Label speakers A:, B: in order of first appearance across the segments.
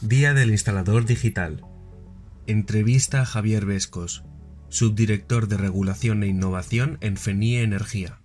A: Día del Instalador Digital. Entrevista a Javier Vescos, subdirector de Regulación e Innovación en FENIE Energía.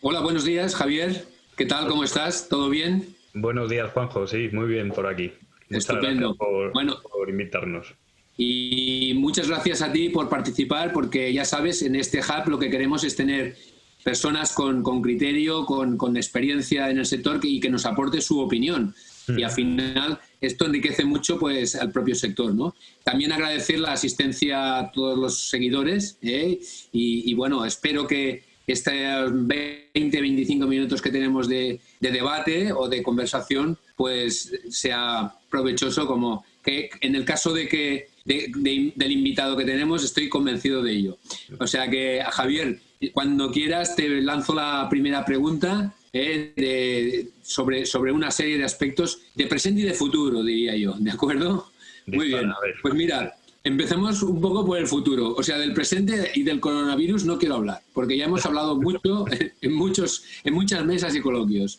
B: Hola, buenos días, Javier. ¿Qué tal? ¿Cómo estás? ¿Todo bien?
C: Buenos días, Juanjo. Sí, muy bien por aquí.
B: Muchas Estupendo.
C: gracias por, invitarnos.
B: Y muchas gracias a ti por participar, porque ya sabes, en este hub lo que queremos es tener personas con, criterio, con, experiencia en el sector y que nos aporte su opinión. Y al final esto enriquece mucho pues al propio sector. ¿no? También agradecer la asistencia a todos los seguidores ¿eh? y, bueno, espero que estos 20-25 minutos que tenemos de, debate o de conversación pues sea provechoso como que en el caso de que del invitado que tenemos estoy convencido de ello. O sea que Javier, cuando quieras te lanzo la primera pregunta eh, sobre, sobre una serie de aspectos de presente y de futuro, diría yo. ¿De acuerdo? Muy bien. Pues mira, empecemos un poco por el futuro. O sea, del presente y del coronavirus no quiero hablar, porque ya hemos hablado mucho en, muchos, en muchas mesas y coloquios.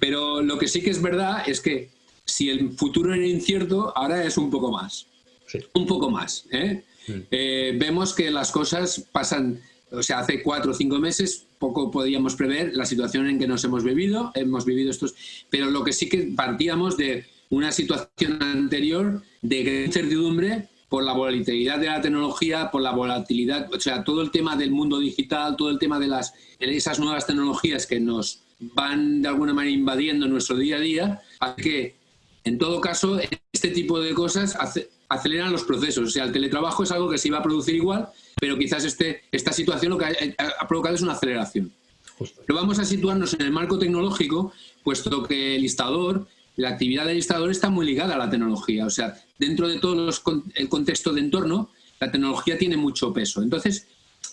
B: Pero lo que sí que es verdad es que si el futuro era incierto, ahora es un poco más. Un poco más. ¿eh? Eh, vemos que las cosas pasan, o sea, hace cuatro o cinco meses poco podíamos prever la situación en que nos hemos vivido, hemos vivido estos, pero lo que sí que partíamos de una situación anterior de gran incertidumbre por la volatilidad de la tecnología, por la volatilidad, o sea, todo el tema del mundo digital, todo el tema de las esas nuevas tecnologías que nos van de alguna manera invadiendo nuestro día a día, hace que en todo caso este tipo de cosas aceleran los procesos, o sea, el teletrabajo es algo que se iba a producir igual, pero quizás este, esta situación lo que ha, provocado es una aceleración. Pero vamos a situarnos en el marco tecnológico, puesto que el listador, la actividad del listador está muy ligada a la tecnología. O sea, dentro de todo el contexto de entorno, la tecnología tiene mucho peso. Entonces,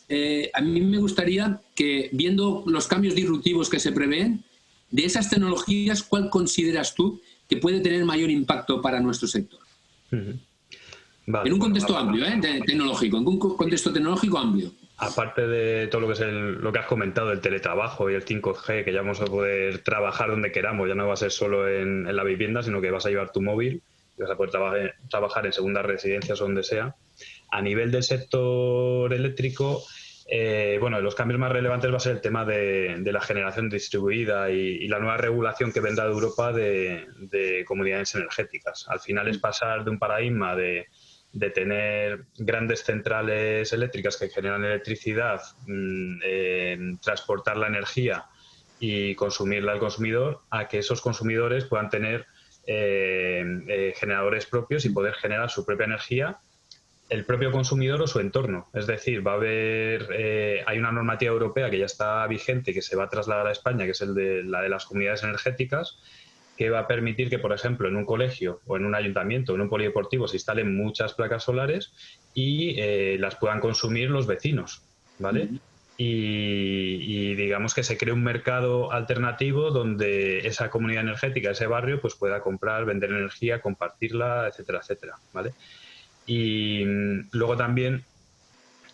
B: eh, a mí me gustaría que, viendo los cambios disruptivos que se prevén, de esas tecnologías, ¿cuál consideras tú que puede tener mayor impacto para nuestro sector? En un contexto amplio, ¿eh? tecnológico, en un contexto tecnológico amplio.
C: Aparte de todo lo que es lo que has comentado, el teletrabajo y el 5G, que ya vamos a poder trabajar donde queramos, ya no va a ser solo en, la vivienda, sino que vas a llevar tu móvil y vas a poder trabajar, trabajar en segundas residencias o donde sea. A nivel del sector eléctrico, eh, bueno, los cambios más relevantes va a ser el tema de, la generación distribuida y, la nueva regulación que vendrá de Europa de, de comunidades energéticas. Al final es pasar de un paradigma de de tener grandes centrales eléctricas que generan electricidad, mm, transportar la energía y consumirla al consumidor, a que esos consumidores puedan tener eh, eh, generadores propios y poder generar su propia energía el propio consumidor o su entorno. Es decir, va a haber, eh, hay una normativa europea que ya está vigente que se va a trasladar a España, que es el de la de las comunidades energéticas, que va a permitir que, por ejemplo, en un colegio o en un ayuntamiento o en un polideportivo se instalen muchas placas solares y eh, las puedan consumir los vecinos, ¿vale? y, digamos que se cree un mercado alternativo donde esa comunidad energética, ese barrio, pues pueda comprar, vender energía, compartirla, etcétera, etcétera, ¿vale? Y mm, luego también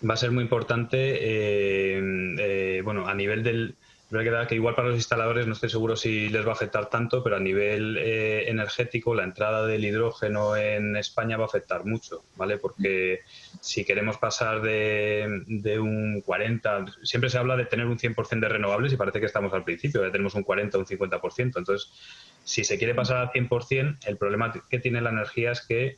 C: va a ser muy importante, eh, eh, bueno, a nivel del, que que igual para los instaladores no estoy seguro si les va a afectar tanto, pero a nivel eh, energético la entrada del hidrógeno en España va a afectar mucho, ¿vale? Porque si queremos pasar de, de un 40, siempre se habla de tener un 100% de renovables y parece que estamos al principio, ya tenemos un 40 o un 50%. Entonces, si se quiere pasar al 100%, el problema que tiene la energía es que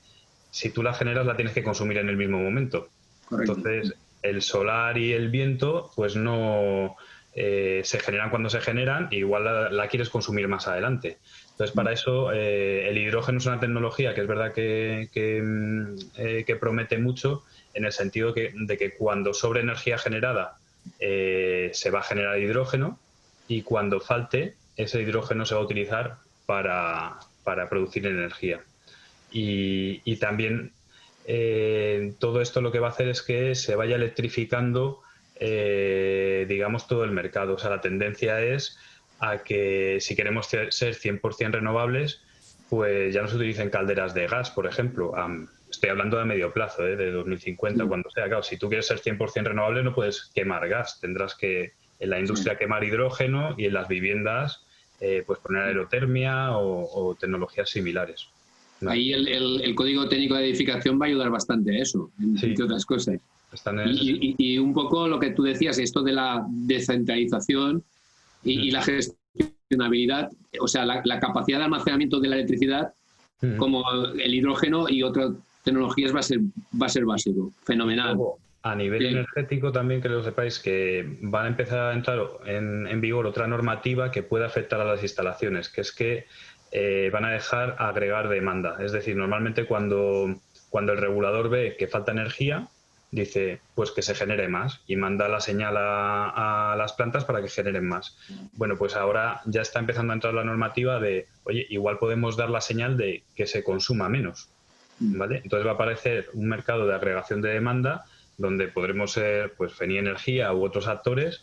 C: si tú la generas la tienes que consumir en el mismo momento. Entonces, el solar y el viento, pues no eh, se generan cuando se generan y igual la, quieres consumir más adelante. Entonces, para eso eh, el hidrógeno es una tecnología que es verdad que, que, mm, eh, promete mucho en el sentido de que cuando sobre energía generada se va a generar hidrógeno y cuando falte, ese hidrógeno se va a utilizar para, producir energía. Y, y también todo esto lo que va a hacer es que se vaya electrificando eh, digamos, todo el mercado. O sea, la tendencia es a que si queremos ser 100% renovables, pues ya no se utilicen calderas de gas, por ejemplo. estoy hablando de medio plazo, ¿eh? de 2050, cuando sea. Claro, si tú quieres ser 100% renovable, no puedes quemar gas. Tendrás que en la industria quemar hidrógeno y en las viviendas eh, pues poner aerotermia o, tecnologías similares.
B: Ahí el, código técnico de edificación va a ayudar bastante a eso, entre otras cosas. Y, un poco lo que tú decías, esto de la descentralización y, la gestionabilidad, o sea, la, capacidad de almacenamiento de la electricidad, como el hidrógeno y otras tecnologías, va a ser, va a ser básico, fenomenal.
C: A nivel energético también que lo sepáis que van a empezar a entrar en, vigor otra normativa que puede afectar a las instalaciones, que es que eh, van a dejar agregar demanda. Es decir, normalmente cuando, cuando el regulador ve que falta energía, dice pues que se genere más y manda la señal a, las plantas para que generen más. Bueno, pues ahora ya está empezando a entrar la normativa de, oye, igual podemos dar la señal de que se consuma menos. ¿Vale? Entonces va a aparecer un mercado de agregación de demanda donde podremos ser pues FENI Energía u otros actores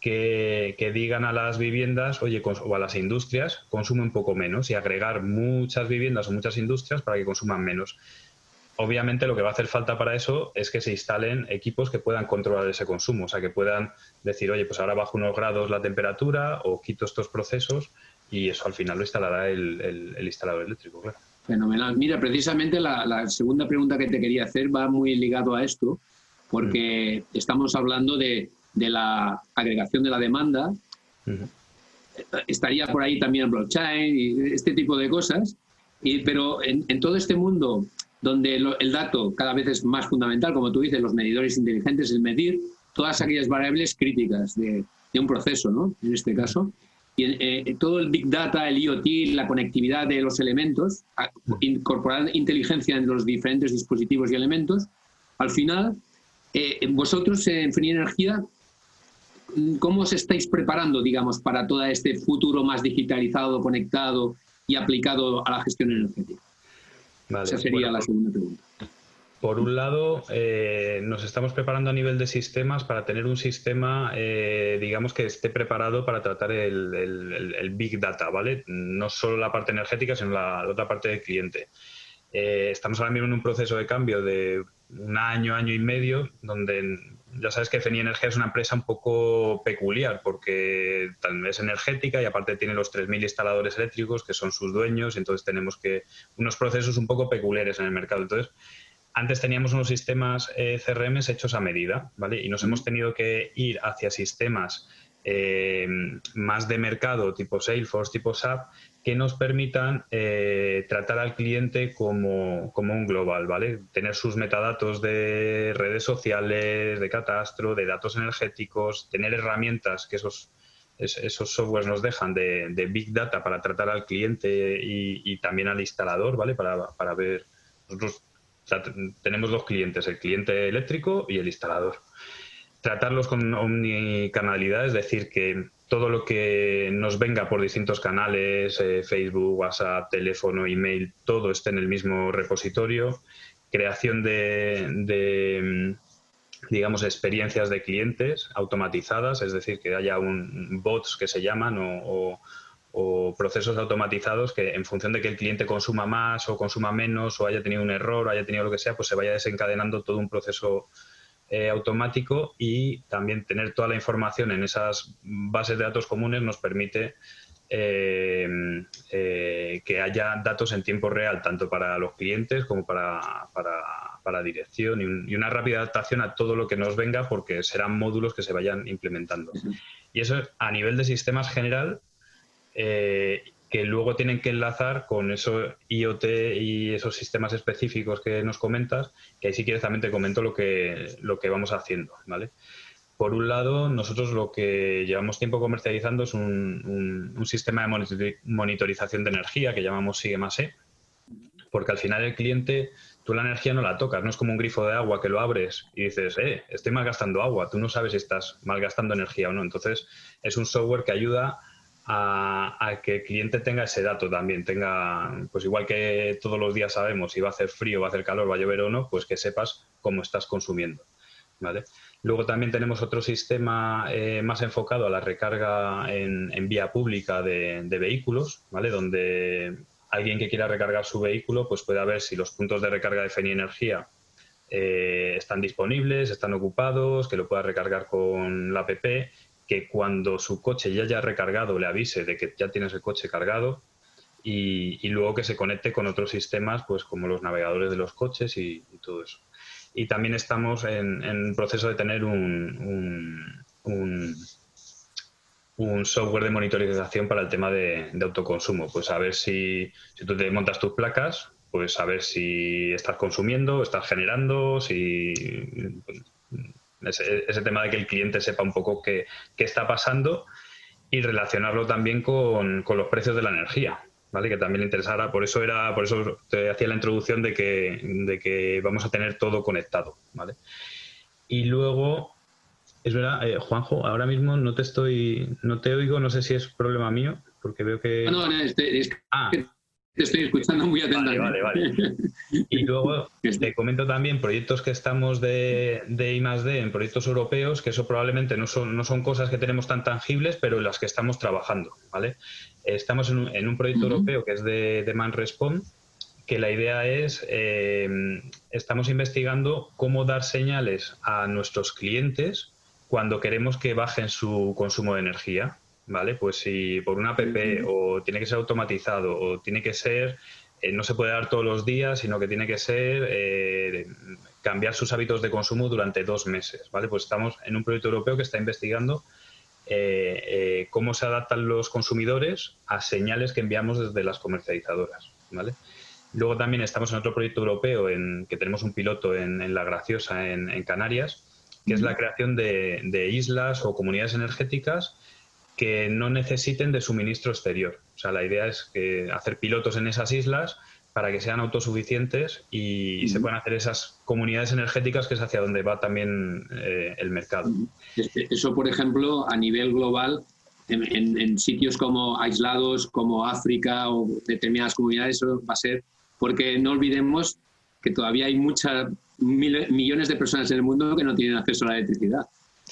C: que, digan a las viviendas, oye, o a las industrias, consume un poco menos y agregar muchas viviendas o muchas industrias para que consuman menos obviamente lo que va a hacer falta para eso es que se instalen equipos que puedan controlar ese consumo, o sea, que puedan decir, oye, pues ahora bajo unos grados la temperatura o quito estos procesos y eso al final lo instalará el, instalador eléctrico, claro.
B: Fenomenal. Mira, precisamente la, segunda pregunta que te quería hacer va muy ligado a esto, porque mm. estamos hablando de, la agregación de la demanda. Estaría por ahí también el blockchain y este tipo de cosas. Y, pero en, en, todo este mundo donde el dato cada vez es más fundamental, como tú dices, los medidores inteligentes, el medir todas aquellas variables críticas de, un proceso, ¿no? En este caso. Y eh, todo el Big Data, el IoT, la conectividad de los elementos, incorporar inteligencia en los diferentes dispositivos y elementos, al final, eh, vosotros en Free Energía, ¿cómo os estáis preparando, digamos, para todo este futuro más digitalizado, conectado y aplicado a la gestión energética? Esa sería la segunda pregunta.
C: Por un lado, eh, nos estamos preparando a nivel de sistemas para tener un sistema, eh, digamos, que esté preparado para tratar el, Big Data, ¿vale? No solo la parte energética, sino la, otra parte del cliente. Eh, estamos ahora mismo en un proceso de cambio de un año, año y medio, donde ya sabes que FENI Energía es una empresa un poco peculiar porque es energética y aparte tiene los 3.000 instaladores eléctricos que son sus dueños, entonces tenemos que unos procesos un poco peculiares en el mercado. Entonces, antes teníamos unos sistemas eh, CRM hechos a medida, ¿vale? Y nos hemos tenido que ir hacia sistemas eh, más de mercado tipo Salesforce, tipo SAP, que nos permitan eh, tratar al cliente como, un global, ¿vale? Tener sus metadatos de redes sociales, de catastro, de datos energéticos, tener herramientas que esos, esos softwares nos dejan de, Big Data para tratar al cliente y, también al instalador, ¿vale? Para, para ver, nosotros tenemos dos clientes, el cliente eléctrico y el instalador. Tratarlos con omnicanalidad, es decir, que todo lo que nos venga por distintos canales, eh, Facebook, WhatsApp, teléfono, email, todo esté en el mismo repositorio, creación de, mm, digamos, experiencias de clientes automatizadas, es decir, que haya un bots que se llaman o, procesos automatizados que en función de que el cliente consuma más o consuma menos o haya tenido un error o haya tenido lo que sea, pues se vaya desencadenando todo un proceso eh, automático y también tener toda la información en esas bases de datos comunes nos permite eh, eh, que haya datos en tiempo real, tanto para los clientes como para, para, para dirección y, una rápida adaptación a todo lo que nos venga porque serán módulos que se vayan implementando. Y eso a nivel de sistemas general que luego tienen que enlazar con eso IoT y esos sistemas específicos que nos comentas, que ahí si quieres también te comento lo que, lo que vamos haciendo, ¿vale? Por un lado, nosotros lo que llevamos tiempo comercializando es un, un, sistema de monitorización de energía que llamamos Sigue más E, porque al final el cliente, tú la energía no la tocas, no es como un grifo de agua que lo abres y dices, eh, estoy malgastando agua, tú no sabes si estás malgastando energía o no. Entonces, es un software que ayuda a, que el cliente tenga ese dato también, tenga, pues igual que todos los días sabemos si va a hacer frío, va a hacer calor, va a llover o no, pues que sepas cómo estás consumiendo. ¿vale? Luego también tenemos otro sistema eh, más enfocado a la recarga en, vía pública de, vehículos, ¿vale? donde alguien que quiera recargar su vehículo pues pueda ver si los puntos de recarga de Feni Energía eh, están disponibles, están ocupados, que lo pueda recargar con la app que cuando su coche ya haya recargado le avise de que ya tienes el coche cargado y, luego que se conecte con otros sistemas, pues como los navegadores de los coches y, todo eso. Y también estamos en, proceso de tener un, un, un, software de monitorización para el tema de, autoconsumo. Pues a ver si, si tú te montas tus placas, pues a ver si estás consumiendo, estás generando, si ese, ese, tema de que el cliente sepa un poco qué, qué está pasando y relacionarlo también con, con, los precios de la energía. ¿vale? Que también le interesara, por eso era, por eso te hacía la introducción de que, de que vamos a tener todo conectado, ¿vale? Y luego, es verdad, eh, Juanjo, ahora mismo no te estoy, no te oigo, no sé si es problema mío, porque veo que.
B: No, no, es, ah. Te estoy escuchando muy atentamente.
C: Vale, vale, vale. Y luego te comento también proyectos que estamos de, de I D en proyectos europeos, que eso probablemente no son, no son cosas que tenemos tan tangibles, pero en las que estamos trabajando, ¿vale? Estamos en un, proyecto europeo que es de Demand Response, que la idea es, eh, estamos investigando cómo dar señales a nuestros clientes cuando queremos que bajen su consumo de energía. ¿Vale? Pues si por una app o tiene que ser automatizado o tiene que ser, eh, no se puede dar todos los días, sino que tiene que ser eh, cambiar sus hábitos de consumo durante dos meses, ¿vale? Pues estamos en un proyecto europeo que está investigando eh, eh, cómo se adaptan los consumidores a señales que enviamos desde las comercializadoras. ¿vale? Luego también estamos en otro proyecto europeo en que tenemos un piloto en, La Graciosa, en, Canarias, que es la creación de, islas o comunidades energéticas que no necesiten de suministro exterior. O sea, la idea es que hacer pilotos en esas islas para que sean autosuficientes y, se puedan hacer esas comunidades energéticas que es hacia donde va también eh, el mercado.
B: Eso, por ejemplo, a nivel global, en, sitios como aislados, como África o determinadas comunidades, eso va a ser porque no olvidemos que todavía hay muchas millones de personas en el mundo que no tienen acceso a la electricidad.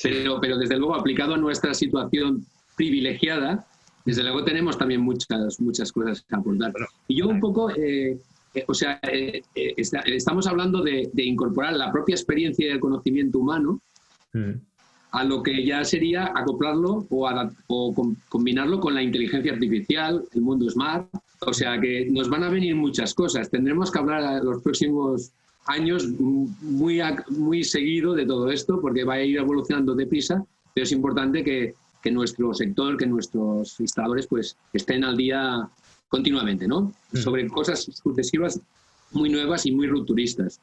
B: Pero, pero desde luego, aplicado a nuestra situación privilegiada, desde luego tenemos también muchas, muchas cosas que aportar. y yo un poco, eh, eh, o sea, eh, estamos hablando de, incorporar la propia experiencia y el conocimiento humano mm. a lo que ya sería acoplarlo o, o combinarlo con la inteligencia artificial, el mundo smart. O sea que nos van a venir muchas cosas. Tendremos que hablar a los próximos años muy, muy seguido de todo esto porque va a ir evolucionando deprisa, pero es importante que, que nuestro sector, que nuestros instaladores pues estén al día continuamente, ¿no? Mm. Sobre cosas sucesivas muy nuevas y muy rupturistas.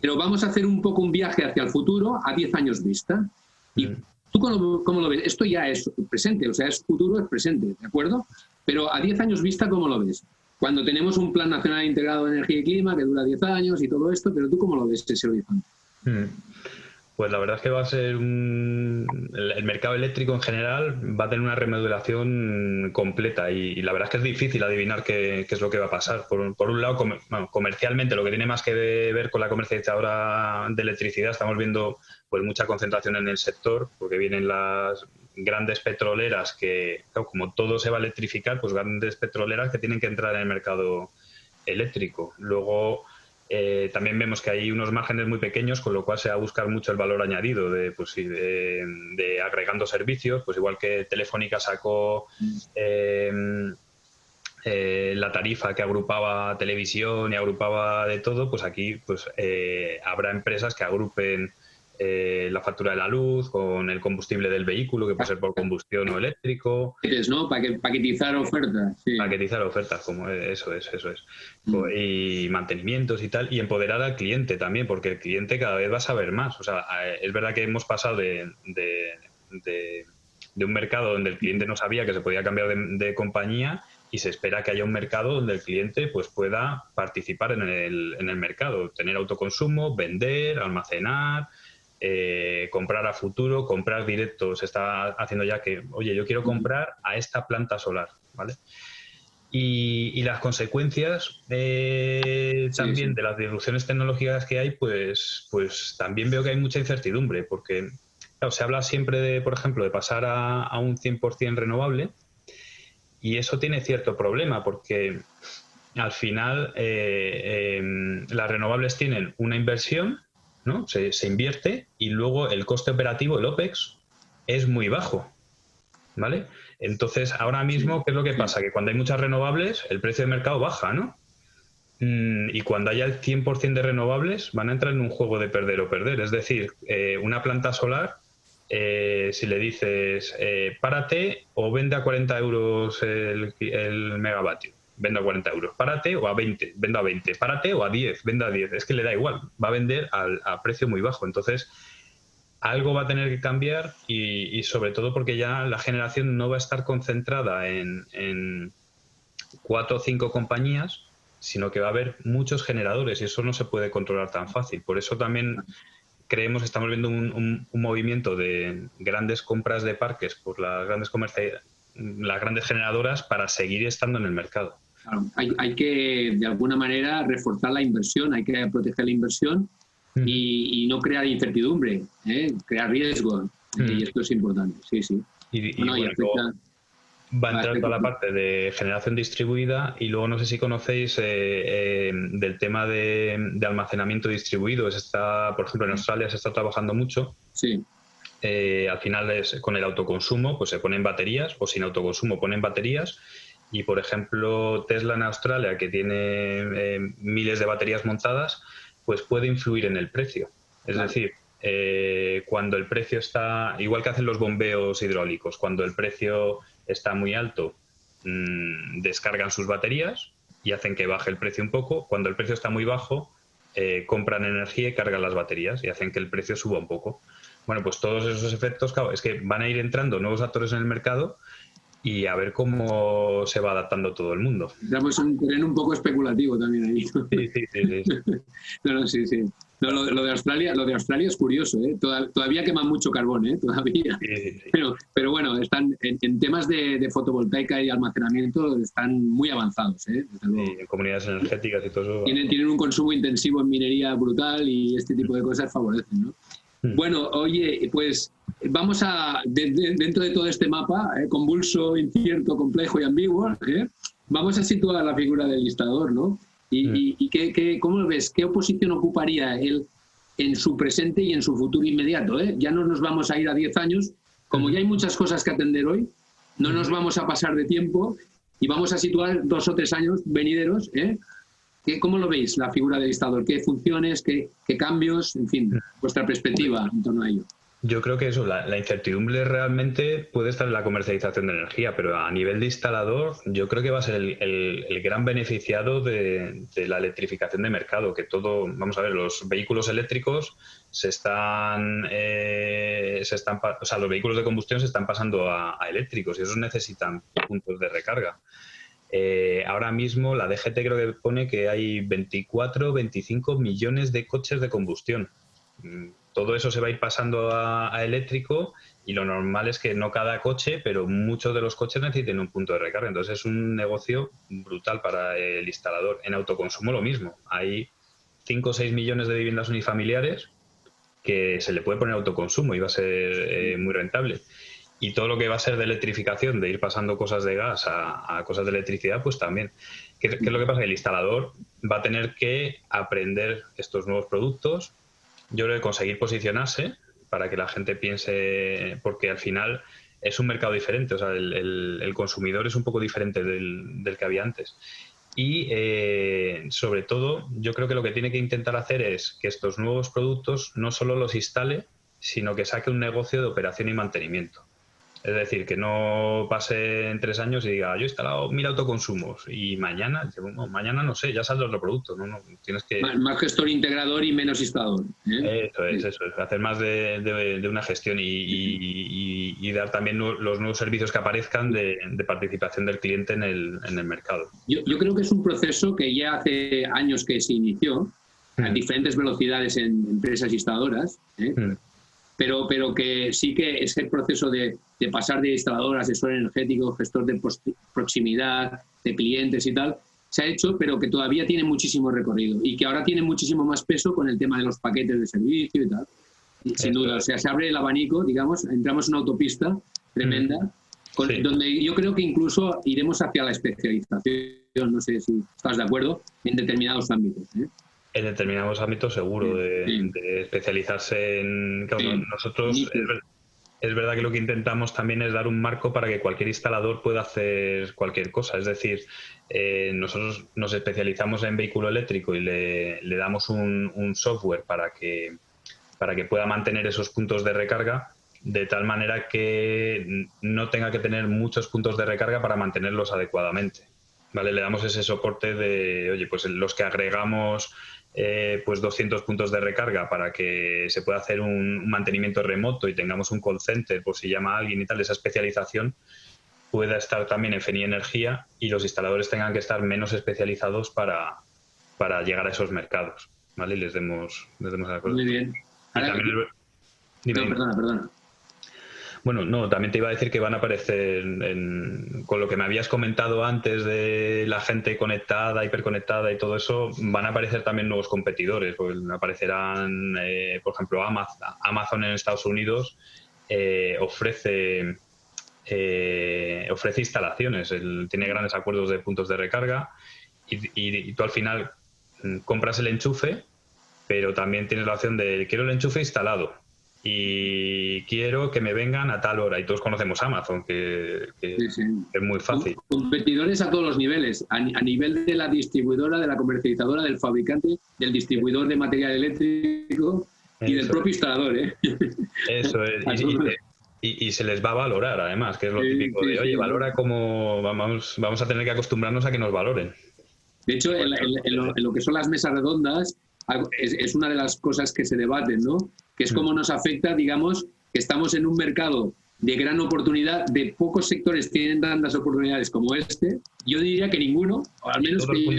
B: Pero vamos a hacer un poco un viaje hacia el futuro a 10 años vista. ¿Y mm. tú cómo, cómo, lo ves? Esto ya es presente, o sea, es futuro, es presente, ¿de acuerdo? Pero a 10 años vista, ¿cómo lo ves? Cuando tenemos un Plan Nacional Integrado de Energía y Clima que dura 10 años y todo esto, pero tú cómo lo ves ese horizonte?
C: Pues la verdad es que va a ser un... El, mercado eléctrico en general va a tener una remodelación completa y, la verdad es que es difícil adivinar qué, es lo que va a pasar. Por, un lado, comercialmente, lo que tiene más que ver con la comercializadora de electricidad, estamos viendo pues mucha concentración en el sector, porque vienen las grandes petroleras que, como todo se va a electrificar, pues grandes petroleras que tienen que entrar en el mercado eléctrico. Luego eh, también vemos que hay unos márgenes muy pequeños, con lo cual se va a buscar mucho el valor añadido de, pues, de, agregando servicios, pues igual que Telefónica sacó eh, eh, la tarifa que agrupaba televisión y agrupaba de todo, pues aquí pues habrá empresas que agrupen eh, la factura de la luz, con el combustible del vehículo, que puede ser por combustión o eléctrico.
B: ¿no? Paquetizar ofertas.
C: Paquetizar ofertas, como eso es, eso es. Mm. Y mantenimientos y tal, y empoderar al cliente también, porque el cliente cada vez va a saber más. O sea, es verdad que hemos pasado de, de, un mercado donde el cliente no sabía que se podía cambiar de, compañía y se espera que haya un mercado donde el cliente pues pueda participar en el, en el mercado, tener autoconsumo, vender, almacenar, eh, comprar a futuro, comprar directo. Se está haciendo ya que, oye, yo quiero comprar a esta planta solar, ¿vale? Y, las consecuencias eh, también de las disrupciones tecnológicas que hay, pues, pues también veo que hay mucha incertidumbre, porque se habla siempre, de, por ejemplo, de pasar a, un 100% renovable, y eso tiene cierto problema, porque al final eh, em, las renovables tienen una inversión ¿no? Se, invierte y luego el coste operativo, el OPEX, es muy bajo. ¿Vale? Entonces, ahora mismo, ¿qué es lo que pasa? Que cuando hay muchas renovables, el precio de mercado baja, ¿no? Mm, y cuando haya el 100% de renovables, van a entrar en un juego de perder o perder. Es decir, eh, una planta solar, eh, si le dices, eh, párate o vende a 40 euros el, megavatio, vende a 40 euros, párate o a 20, vende a 20, párate o a 10, vende a 10. Es que le da igual, va a vender a precio muy bajo. Entonces, algo va a tener que cambiar y, sobre todo porque ya la generación no va a estar concentrada en, en cuatro o cinco compañías, sino que va a haber muchos generadores y eso no se puede controlar tan fácil. Por eso también creemos que estamos viendo un, movimiento de grandes compras de parques por las grandes las grandes generadoras para seguir estando en el mercado.
B: Hay, hay, que, de alguna manera, reforzar la inversión, hay que proteger la inversión y, no crear incertidumbre, ¿eh? crear riesgo. Y esto es importante, sí, sí.
C: Y, va a entrar toda la parte de generación distribuida y luego no sé si conocéis eh, eh, del tema de, almacenamiento distribuido. Se está, por ejemplo, en Australia se está trabajando mucho.
B: Sí.
C: al final es con el autoconsumo, pues se ponen baterías o sin autoconsumo ponen baterías y por ejemplo Tesla en Australia que tiene miles de baterías montadas pues puede influir en el precio. Es decir, eh, cuando el precio está, igual que hacen los bombeos hidráulicos, cuando el precio está muy alto, mm, descargan sus baterías y hacen que baje el precio un poco. Cuando el precio está muy bajo, eh, compran energía y cargan las baterías y hacen que el precio suba un poco. Bueno, pues todos esos efectos, claro, es que van a ir entrando nuevos actores en el mercado y a ver cómo se va adaptando todo el mundo.
B: En un terreno un poco especulativo también ahí.
C: Sí, sí, sí.
B: no, no, sí, sí. lo, de Australia, lo de Australia es curioso, ¿eh? todavía queman mucho carbón, ¿eh? Todavía. Pero, pero bueno, están en, temas de, fotovoltaica y almacenamiento están muy avanzados, ¿eh?
C: en comunidades energéticas y todo eso.
B: Tienen, tienen un consumo intensivo en minería brutal y este tipo de cosas favorecen, ¿no? Hmm. Bueno, oye, pues vamos a, dentro de todo este mapa, eh, convulso, incierto, complejo y ambiguo, eh, vamos a situar la figura del listador, ¿no? ¿Y, hmm. qué, cómo lo ves? ¿Qué oposición ocuparía él en su presente y en su futuro inmediato? Eh? Ya no nos vamos a ir a 10 años, como hmm. ya hay muchas cosas que atender hoy, no nos vamos a pasar de tiempo y vamos a situar dos o tres años venideros, ¿eh? ¿Cómo lo veis la figura del listador? ¿Qué funciones, qué, cambios, en fin, vuestra perspectiva en torno a ello?
C: Yo creo que eso, la, incertidumbre realmente puede estar en la comercialización de energía, pero a nivel de instalador yo creo que va a ser el, gran beneficiado de, la electrificación de mercado, que todo, vamos a ver, los vehículos eléctricos se están, eh, se están o sea, los vehículos de combustión se están pasando a, a eléctricos y esos necesitan puntos de recarga. Eh, ahora mismo la DGT creo que pone que hay 24, 25 millones de coches de combustión. Mm, todo eso se va a ir pasando a, eléctrico y lo normal es que no cada coche, pero muchos de los coches necesiten un punto de recarga. Entonces es un negocio brutal para el instalador. En autoconsumo lo mismo. Hay 5 o 6 millones de viviendas unifamiliares que se le puede poner autoconsumo y va a ser eh, muy rentable y todo lo que va a ser de electrificación, de ir pasando cosas de gas a, cosas de electricidad, pues también. ¿Qué, es lo que pasa? El instalador va a tener que aprender estos nuevos productos, yo creo que conseguir posicionarse para que la gente piense, porque al final es un mercado diferente, o sea, el, consumidor es un poco diferente del, que había antes. Y eh, sobre todo, yo creo que lo que tiene que intentar hacer es que estos nuevos productos no solo los instale, sino que saque un negocio de operación y mantenimiento. Es decir, que no pase en tres años y diga, yo he instalado mil autoconsumos y mañana, mañana no sé, ya saldrá otro producto. No, no, tienes que...
B: Más, gestor integrador y menos instalador.
C: ¿eh? Eso es, eso es, hacer más de, una gestión y, dar también los nuevos servicios que aparezcan de, participación del cliente en el, en el mercado.
B: Yo, yo, creo que es un proceso que ya hace años que se inició a diferentes velocidades en empresas instaladoras. ¿eh? Pero, pero que sí que es el proceso de, pasar de instalador a asesor energético, gestor de proximidad, de clientes y tal, se ha hecho, pero que todavía tiene muchísimo recorrido y que ahora tiene muchísimo más peso con el tema de los paquetes de servicio y tal. sin duda, o sea, se abre el abanico, digamos, entramos en una autopista tremenda, mm. donde yo creo que incluso iremos hacia la especialización, no sé si estás de acuerdo, en determinados ámbitos. ¿eh?
C: En determinados ámbitos seguro, de, especializarse en... nosotros... es verdad que lo que intentamos también es dar un marco para que cualquier instalador pueda hacer cualquier cosa. Es decir, eh, nosotros nos especializamos en vehículo eléctrico y le, damos un, software para que, para que pueda mantener esos puntos de recarga de tal manera que no tenga que tener muchos puntos de recarga para mantenerlos adecuadamente. ¿Vale? Le damos ese soporte de, oye, pues los que agregamos eh, pues 200 puntos de recarga para que se pueda hacer un, mantenimiento remoto y tengamos un call center por si llama a alguien y tal, esa especialización pueda estar también en FENI Energía y los instaladores tengan que estar menos especializados para, para llegar a esos mercados. ¿vale? Y les demos, les demos
B: Muy bien. perdona, perdona.
C: Bueno, no, también te iba a decir que van a aparecer, con lo que me habías comentado antes de la gente conectada, hiperconectada y todo eso, van a aparecer también nuevos competidores. Pues aparecerán, eh, por ejemplo, Amazon, en Estados Unidos eh, ofrece, eh, ofrece instalaciones, tiene grandes acuerdos de puntos de recarga y tú al final mm, compras el enchufe, pero también tienes la opción de quiero el enchufe instalado y quiero que me vengan a tal hora. Y todos conocemos Amazon, que, es muy fácil.
B: Competidores a todos los niveles, a, nivel de la distribuidora, de la comercializadora, del fabricante, del distribuidor de material eléctrico y del propio instalador. ¿eh?
C: Eso es. Y, se les va a valorar, además, que es lo típico de, oye, valora como vamos, vamos a tener que acostumbrarnos a que nos valoren.
B: De hecho, en, lo, que son las mesas redondas, es, es, una de las cosas que se debaten, ¿no? Que es como nos afecta, digamos, que estamos en un mercado de gran oportunidad, de pocos sectores tienen tantas oportunidades como este. Yo diría que ninguno, o al menos que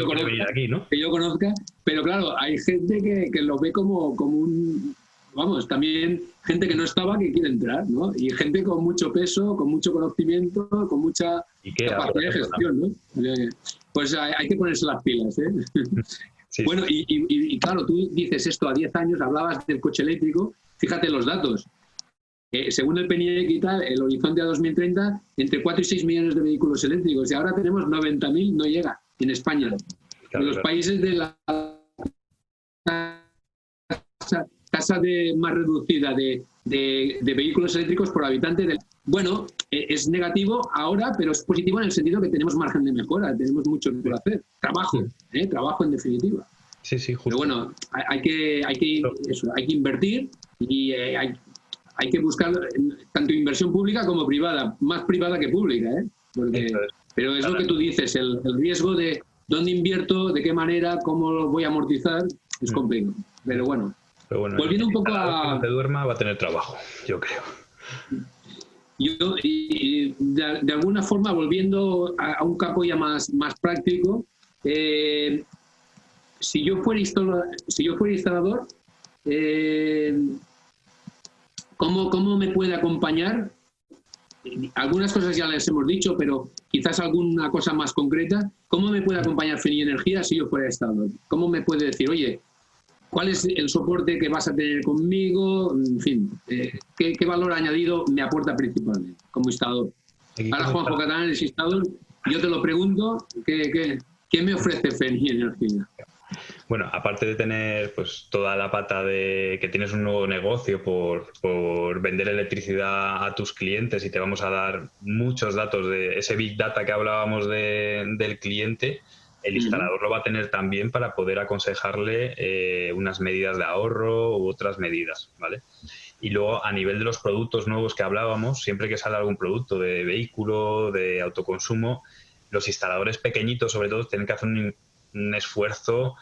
B: yo, conozca, pero claro, hay gente que, lo ve como, como un, vamos, también gente que no estaba que quiere entrar, ¿no? Y gente con mucho peso, con mucho conocimiento, con mucha capacidad de gestión, ¿no? Pues hay, que ponerse las pilas, ¿eh? bueno, y, claro, tú dices esto a 10 años, hablabas del coche eléctrico, fíjate los datos. Eh, según el PNIEC y tal, el horizonte a 2030, entre 4 y 6 millones de vehículos eléctricos. Y ahora tenemos 90.000, no llega en España. en los países de la tasa, de, más reducida de, vehículos eléctricos por habitante. De, bueno, e, es negativo ahora, pero es positivo en el sentido que tenemos margen de mejora, tenemos mucho por hacer. Trabajo, ¿eh? trabajo en definitiva.
C: Sí, sí,
B: justo. Pero bueno, hay, que, hay, que, hay que invertir y eh, hay, hay, que buscar tanto inversión pública como privada, más privada que pública. ¿eh? pero es lo que tú dices, el, riesgo de dónde invierto, de qué manera, cómo lo voy a amortizar, es mm. complejo. Pero bueno, volviendo un poco a...
C: Que duerma va a tener trabajo, yo creo.
B: Yo, y, de, alguna forma, volviendo a, un campo ya más, más práctico, eh, si, yo fuera instalador, si yo fuera instalador, eh, ¿cómo, ¿cómo me puede acompañar? Algunas cosas ya les hemos dicho, pero quizás alguna cosa más concreta. ¿Cómo me puede acompañar Feni Energía si yo fuera instalador? ¿Cómo me puede decir, oye, cuál es el soporte que vas a tener conmigo, en fin, eh, ¿qué, valor añadido me aporta principalmente como instalador. Ahora Juanjo Catalán es instalador, yo te lo pregunto, ¿qué, qué, me ofrece FENI Energía?
C: Bueno, aparte de tener pues toda la pata de que tienes un nuevo negocio por, por, vender electricidad a tus clientes y te vamos a dar muchos datos de ese big data que hablábamos de, del cliente, el instalador lo va a tener también para poder aconsejarle eh, unas medidas de ahorro u otras medidas, ¿vale? Y luego, a nivel de los productos nuevos que hablábamos, siempre que sale algún producto de vehículo, de autoconsumo, los instaladores pequeñitos, sobre todo, tienen que hacer un, esfuerzo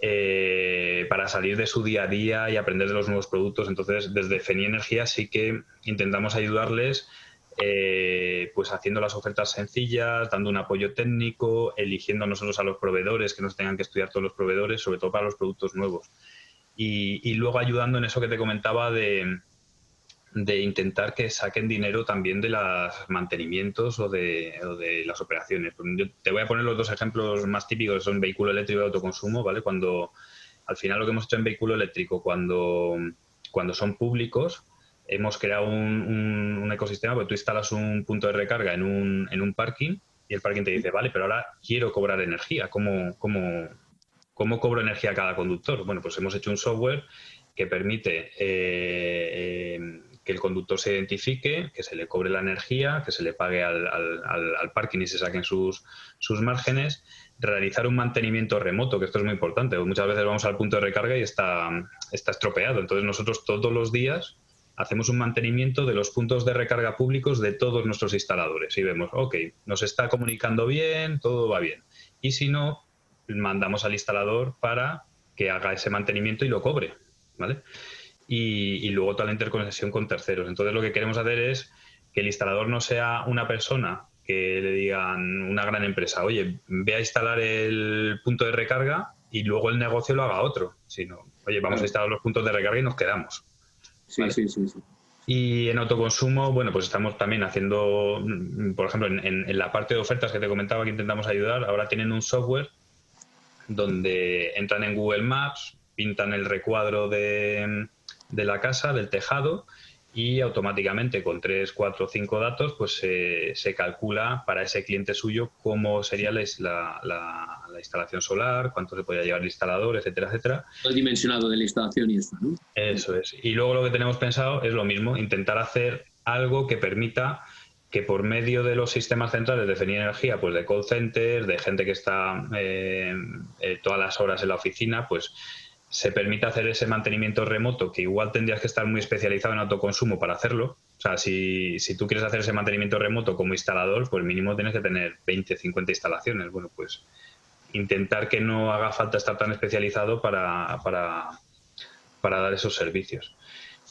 C: eh, para salir de su día a día y aprender de los nuevos productos. Entonces, desde FENI Energía sí que intentamos ayudarles eh, pues haciendo las ofertas sencillas, dando un apoyo técnico, eligiendo nosotros a los proveedores, que nos tengan que estudiar todos los proveedores, sobre todo para los productos nuevos. Y, luego ayudando en eso que te comentaba de, intentar que saquen dinero también de los mantenimientos o de, las operaciones. Pues yo te voy a poner los dos ejemplos más típicos, son vehículo eléctrico y autoconsumo, ¿vale? Cuando al final lo que hemos hecho en vehículo eléctrico, cuando, cuando son públicos, hemos creado un, ecosistema, porque tú instalas un punto de recarga en un, en un parking y el parking te dice, vale, pero ahora quiero cobrar energía, ¿cómo, cómo, cómo cobro energía a cada conductor? Bueno, pues hemos hecho un software que permite eh, eh, que el conductor se identifique, que se le cobre la energía, que se le pague al, al, parking y se saquen sus, sus márgenes, realizar un mantenimiento remoto, que esto es muy importante. Muchas veces vamos al punto de recarga y está, está estropeado. Entonces nosotros todos los días hacemos un mantenimiento de los puntos de recarga públicos de todos nuestros instaladores y vemos, ok, nos está comunicando bien, todo va bien. Y si no, mandamos al instalador para que haga ese mantenimiento y lo cobre, ¿vale? Y, luego toda la interconexión con terceros. Entonces lo que queremos hacer es que el instalador no sea una persona que le digan una gran empresa, oye, ve a instalar el punto de recarga y luego el negocio lo haga otro, sino, oye, vamos a instalar los puntos de recarga y nos quedamos.
B: Sí, sí, sí, sí.
C: Y en autoconsumo, bueno, pues estamos también haciendo, por ejemplo, en, en, la parte de ofertas que te comentaba que intentamos ayudar, ahora tienen un software donde entran en Google Maps, pintan el recuadro de, de la casa, del tejado, y automáticamente con 3, 4, 5 datos pues se calcula para ese cliente suyo cómo sería la, la, instalación solar, cuánto se podría llevar el instalador, etcétera, etcétera.
B: El dimensionado de la instalación y esto, ¿no?
C: Eso es. Y luego lo que tenemos pensado es lo mismo, intentar hacer algo que permita que por medio de los sistemas centrales de FENI Energía, pues de call centers, de gente que está eh, eh, todas las horas en la oficina, pues se permite hacer ese mantenimiento remoto, que igual tendrías que estar muy especializado en autoconsumo para hacerlo. O sea, si, si tú quieres hacer ese mantenimiento remoto como instalador, pues mínimo tienes que tener 20, 50 instalaciones. Bueno, pues intentar que no haga falta estar tan especializado para, para, para dar esos servicios.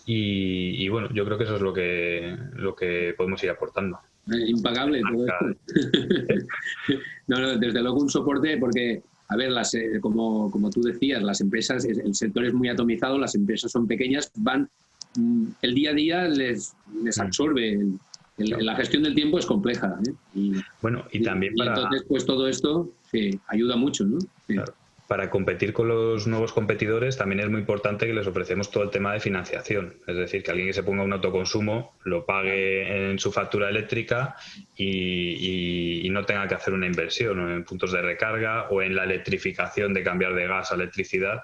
C: Y, bueno, yo creo que eso es lo que, lo que podemos ir aportando.
B: Eh, impagable todo esto. no, no, desde luego un soporte porque a ver, las, eh, como, como, tú decías, las empresas, el sector es muy atomizado, las empresas son pequeñas, van, mm, el día a día les, les mm. absorbe, la gestión del tiempo es compleja. ¿eh?
C: Y, bueno, y también para...
B: entonces, pues todo esto ayuda mucho, ¿no?
C: Claro para competir con los nuevos competidores también es muy importante que les ofrecemos todo el tema de financiación. Es decir, que alguien que se ponga un autoconsumo lo pague en su factura eléctrica y, no tenga que hacer una inversión en puntos de recarga o en la electrificación de cambiar de gas a electricidad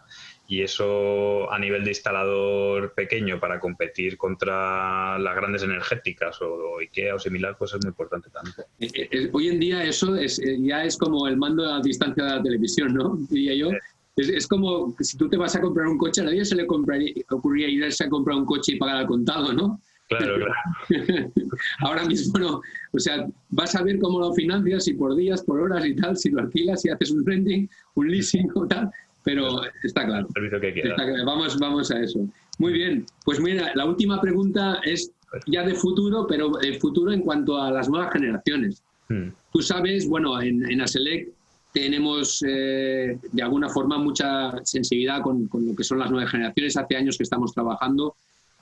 C: y eso a nivel de instalador pequeño para competir contra las grandes energéticas o, IKEA o similar, pues es muy importante también.
B: Eh, eh, eh, hoy en día eso es, ya es como el mando a distancia de la televisión, ¿no? Diría yo. Es, como si tú te vas a comprar un coche, a nadie se le ocurría irse a comprar un coche y pagar al contado, ¿no?
C: Claro, claro.
B: Ahora mismo no. O sea, vas a ver cómo lo financias, si por días, por horas y tal, si lo alquilas, si haces un renting, un leasing o tal, pero está claro. Vamos, vamos a eso. Muy bien. Pues mira, la última pregunta es ya de futuro, pero de futuro en cuanto a las nuevas generaciones. Hmm. Tú sabes, bueno, en, en ASELEC tenemos eh, de alguna forma mucha sensibilidad con, lo que son las nuevas generaciones. Hace años que estamos trabajando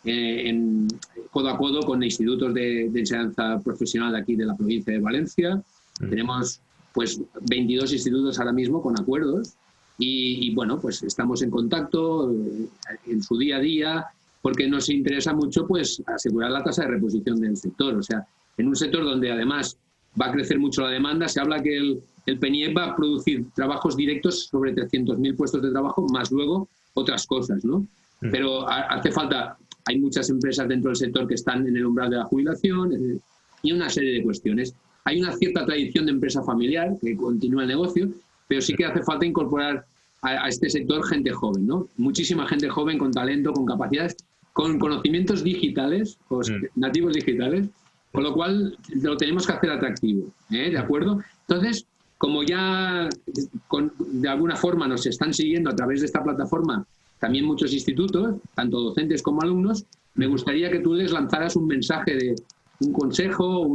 B: eh, en, codo a codo con institutos de, enseñanza profesional de aquí de la provincia de Valencia. Hmm. Tenemos pues 22 institutos ahora mismo con acuerdos y, bueno, pues estamos en contacto eh, en su día a día porque nos interesa mucho pues asegurar la tasa de reposición del sector. O sea, en un sector donde además va a crecer mucho la demanda, se habla que el, el PNIEP va a producir trabajos directos sobre 300.000 puestos de trabajo, más luego otras cosas, ¿no? Mm. Pero hace falta, hay muchas empresas dentro del sector que están en el umbral de la jubilación y una serie de cuestiones. Hay una cierta tradición de empresa familiar que continúa el negocio, pero sí que hace falta incorporar a, este sector gente joven, ¿no? Muchísima gente joven con talento, con capacidades, con conocimientos digitales, pues, mm. nativos digitales, con lo cual lo tenemos que hacer atractivo, ¿eh? ¿de acuerdo? Entonces, como ya de alguna forma nos están siguiendo a través de esta plataforma también muchos institutos, tanto docentes como alumnos, me gustaría que tú les lanzaras un mensaje de un consejo,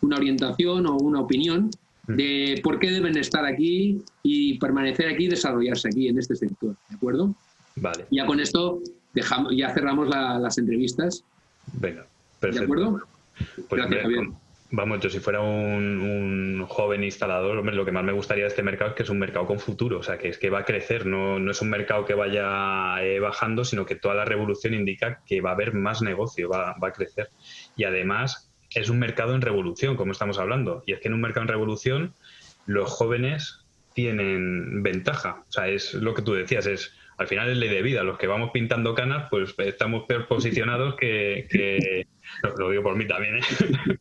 B: una orientación o una opinión de por qué deben estar aquí y permanecer aquí y desarrollarse aquí en este sector, ¿de acuerdo?
C: Vale.
B: Ya con esto dejamos, ya cerramos las entrevistas.
C: Venga, perfecto.
B: ¿De acuerdo?
C: Pues Vamos, yo si fuera un, joven instalador, hombre, lo que más me gustaría de este mercado es que es un mercado con futuro, o sea, que es que va a crecer, no, no es un mercado que vaya eh, bajando, sino que toda la revolución indica que va a haber más negocio, va, va a crecer. Y además, es un mercado en revolución, como estamos hablando. Y es que en un mercado en revolución los jóvenes tienen ventaja. O sea, es lo que tú decías, es al final es ley de vida. Los que vamos pintando canas, pues estamos peor posicionados que, lo digo por mí también, ¿eh?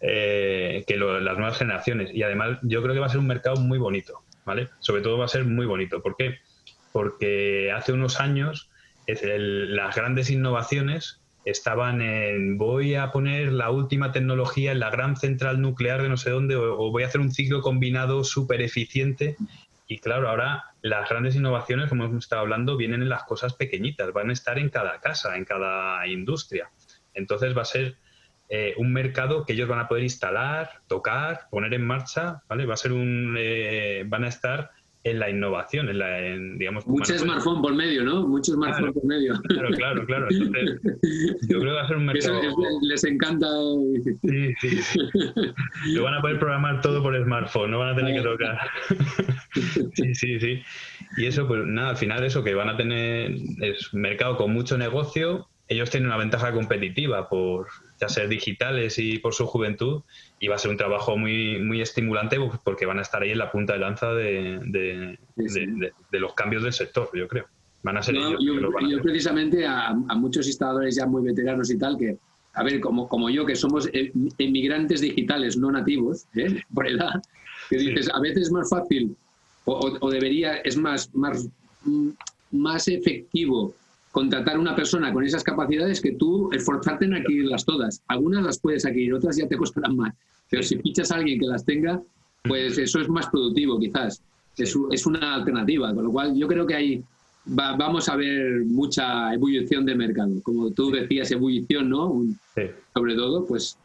C: Eh, que las nuevas generaciones. Y además yo creo que va a ser un mercado muy bonito, ¿vale? Sobre todo va a ser muy bonito. ¿Por qué? Porque hace unos años las grandes innovaciones estaban en voy a poner la última tecnología en la gran central nuclear de no sé dónde o, voy a hacer un ciclo combinado súper eficiente. Y claro, ahora las grandes innovaciones, como hemos estado hablando, vienen en las cosas pequeñitas, van a estar en cada casa, en cada industria. Entonces va a ser eh, un mercado que ellos van a poder instalar, tocar, poner en marcha, ¿vale? Va a ser un, eh, van a estar en la innovación, en la, en, digamos...
B: Mucho smartphone por medio, ¿no? Muchos smartphone por medio.
C: Claro, claro, claro. Entonces, yo creo que va a ser un mercado...
B: les encanta...
C: Sí, sí, sí. Lo van a poder programar todo por smartphone, no van a tener que tocar. Sí, sí, sí. Y eso, pues nada, al final eso, que van a tener es mercado con mucho negocio, ellos tienen una ventaja competitiva por ya ser digitales y por su juventud y va a ser un trabajo muy muy estimulante porque van a estar ahí en la punta de lanza de, los cambios del sector, yo creo. Van a ser ellos.
B: Yo, precisamente a, muchos instaladores ya muy veteranos y tal que, a ver, como, como yo, que somos emigrantes digitales no nativos, ¿eh? por edad, que dices, a veces es más fácil o, o, debería, es más, más, más efectivo contratar una persona con esas capacidades que tú esforzarte en adquirirlas todas. Algunas las puedes adquirir, otras ya te costarán más. Pero si fichas a alguien que las tenga, pues eso es más productivo quizás. Es, es una alternativa. Con lo cual yo creo que ahí vamos a ver mucha ebullición de mercado. Como tú decías, ebullición, ¿no? Sobre todo, pues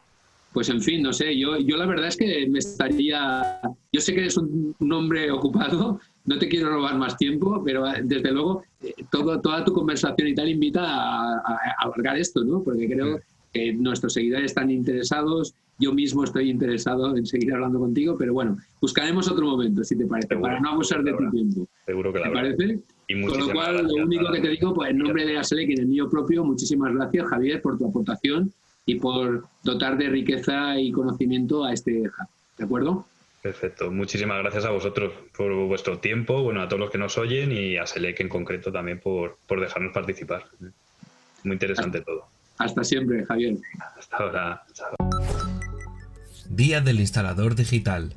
B: pues en fin, no sé, yo, yo la verdad es que me estaría, yo sé que eres un, hombre ocupado, no te quiero robar más tiempo, pero eh, desde luego eh, todo, toda tu conversación y tal invita a, a, alargar esto, ¿no? Porque creo que nuestros seguidores están interesados, yo mismo estoy interesado en seguir hablando contigo, pero bueno, buscaremos otro momento, si te parece, para no abusar de tu tiempo.
C: Seguro que
B: ¿Te parece? Con lo cual, lo único que te digo, pues en nombre de Aselec y en el mío propio, muchísimas gracias, Javier, por tu aportación y por dotar de riqueza y conocimiento a este hub. ¿De acuerdo?
C: Perfecto. Muchísimas gracias a vosotros por vuestro tiempo, bueno, a todos los que nos oyen y a Selec en concreto también por, por dejarnos participar. Muy interesante todo.
B: Hasta siempre, Javier.
C: Hasta ahora.
A: Día del Instalador Digital.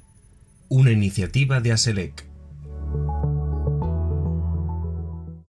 A: Una iniciativa de ASELEC.